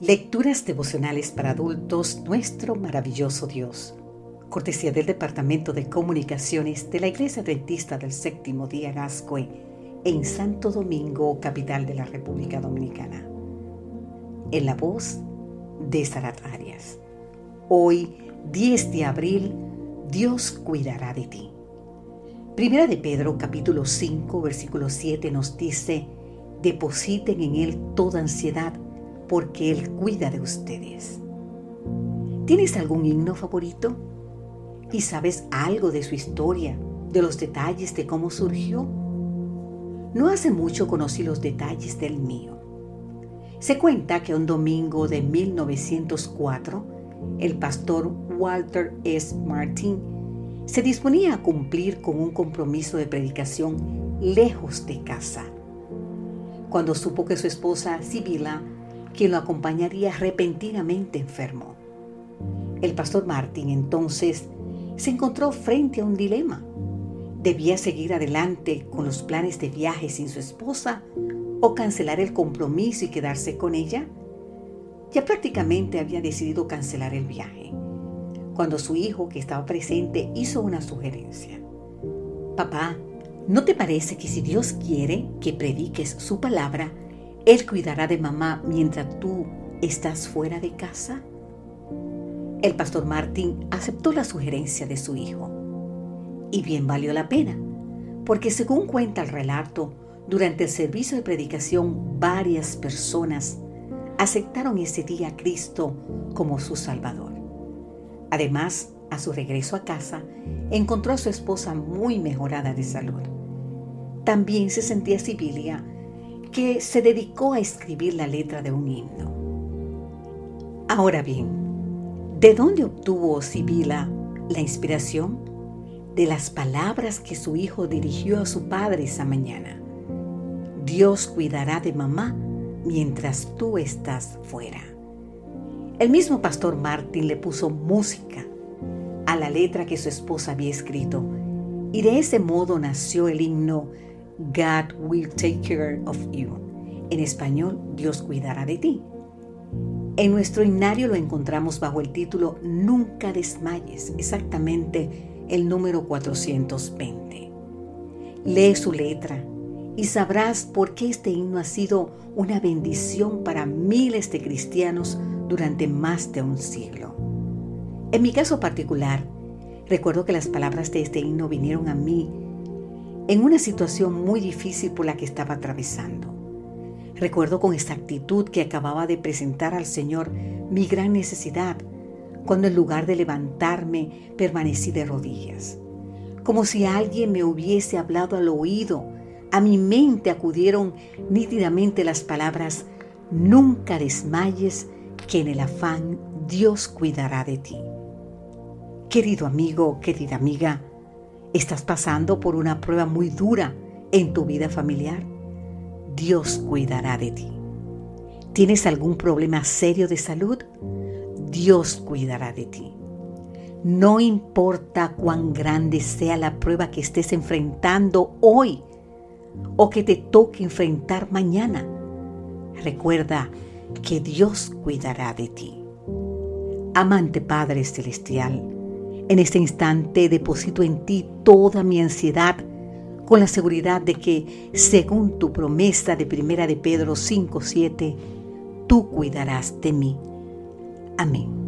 Lecturas devocionales para adultos, nuestro maravilloso Dios. Cortesía del Departamento de Comunicaciones de la Iglesia Adventista del Séptimo Día Gascue en Santo Domingo, capital de la República Dominicana. En la voz de Sarat Arias. Hoy, 10 de abril, Dios cuidará de ti. Primera de Pedro, capítulo 5, versículo 7 nos dice, depositen en Él toda ansiedad porque Él cuida de ustedes. ¿Tienes algún himno favorito? ¿Y sabes algo de su historia, de los detalles de cómo surgió? No hace mucho conocí los detalles del mío. Se cuenta que un domingo de 1904, el pastor Walter S. Martin se disponía a cumplir con un compromiso de predicación lejos de casa. Cuando supo que su esposa Sibila quien lo acompañaría repentinamente enfermo. El pastor Martín entonces se encontró frente a un dilema. ¿Debía seguir adelante con los planes de viaje sin su esposa o cancelar el compromiso y quedarse con ella? Ya prácticamente había decidido cancelar el viaje, cuando su hijo, que estaba presente, hizo una sugerencia. Papá, ¿no te parece que si Dios quiere que prediques su palabra, él cuidará de mamá mientras tú estás fuera de casa. El pastor Martín aceptó la sugerencia de su hijo. Y bien valió la pena, porque según cuenta el relato, durante el servicio de predicación varias personas aceptaron ese día a Cristo como su Salvador. Además, a su regreso a casa, encontró a su esposa muy mejorada de salud. También se sentía Sibilia que se dedicó a escribir la letra de un himno. Ahora bien, ¿de dónde obtuvo Sibila la inspiración? De las palabras que su hijo dirigió a su padre esa mañana. Dios cuidará de mamá mientras tú estás fuera. El mismo pastor Martín le puso música a la letra que su esposa había escrito y de ese modo nació el himno God will take care of you. En español, Dios cuidará de ti. En nuestro himnario lo encontramos bajo el título Nunca desmayes, exactamente el número 420. Lee su letra y sabrás por qué este himno ha sido una bendición para miles de cristianos durante más de un siglo. En mi caso particular, recuerdo que las palabras de este himno vinieron a mí en una situación muy difícil por la que estaba atravesando. Recuerdo con exactitud que acababa de presentar al Señor mi gran necesidad, cuando en lugar de levantarme permanecí de rodillas. Como si alguien me hubiese hablado al oído, a mi mente acudieron nítidamente las palabras, nunca desmayes, que en el afán Dios cuidará de ti. Querido amigo, querida amiga, ¿Estás pasando por una prueba muy dura en tu vida familiar? Dios cuidará de ti. ¿Tienes algún problema serio de salud? Dios cuidará de ti. No importa cuán grande sea la prueba que estés enfrentando hoy o que te toque enfrentar mañana, recuerda que Dios cuidará de ti. Amante Padre Celestial, en este instante deposito en ti toda mi ansiedad con la seguridad de que, según tu promesa de Primera de Pedro 5:7, tú cuidarás de mí. Amén.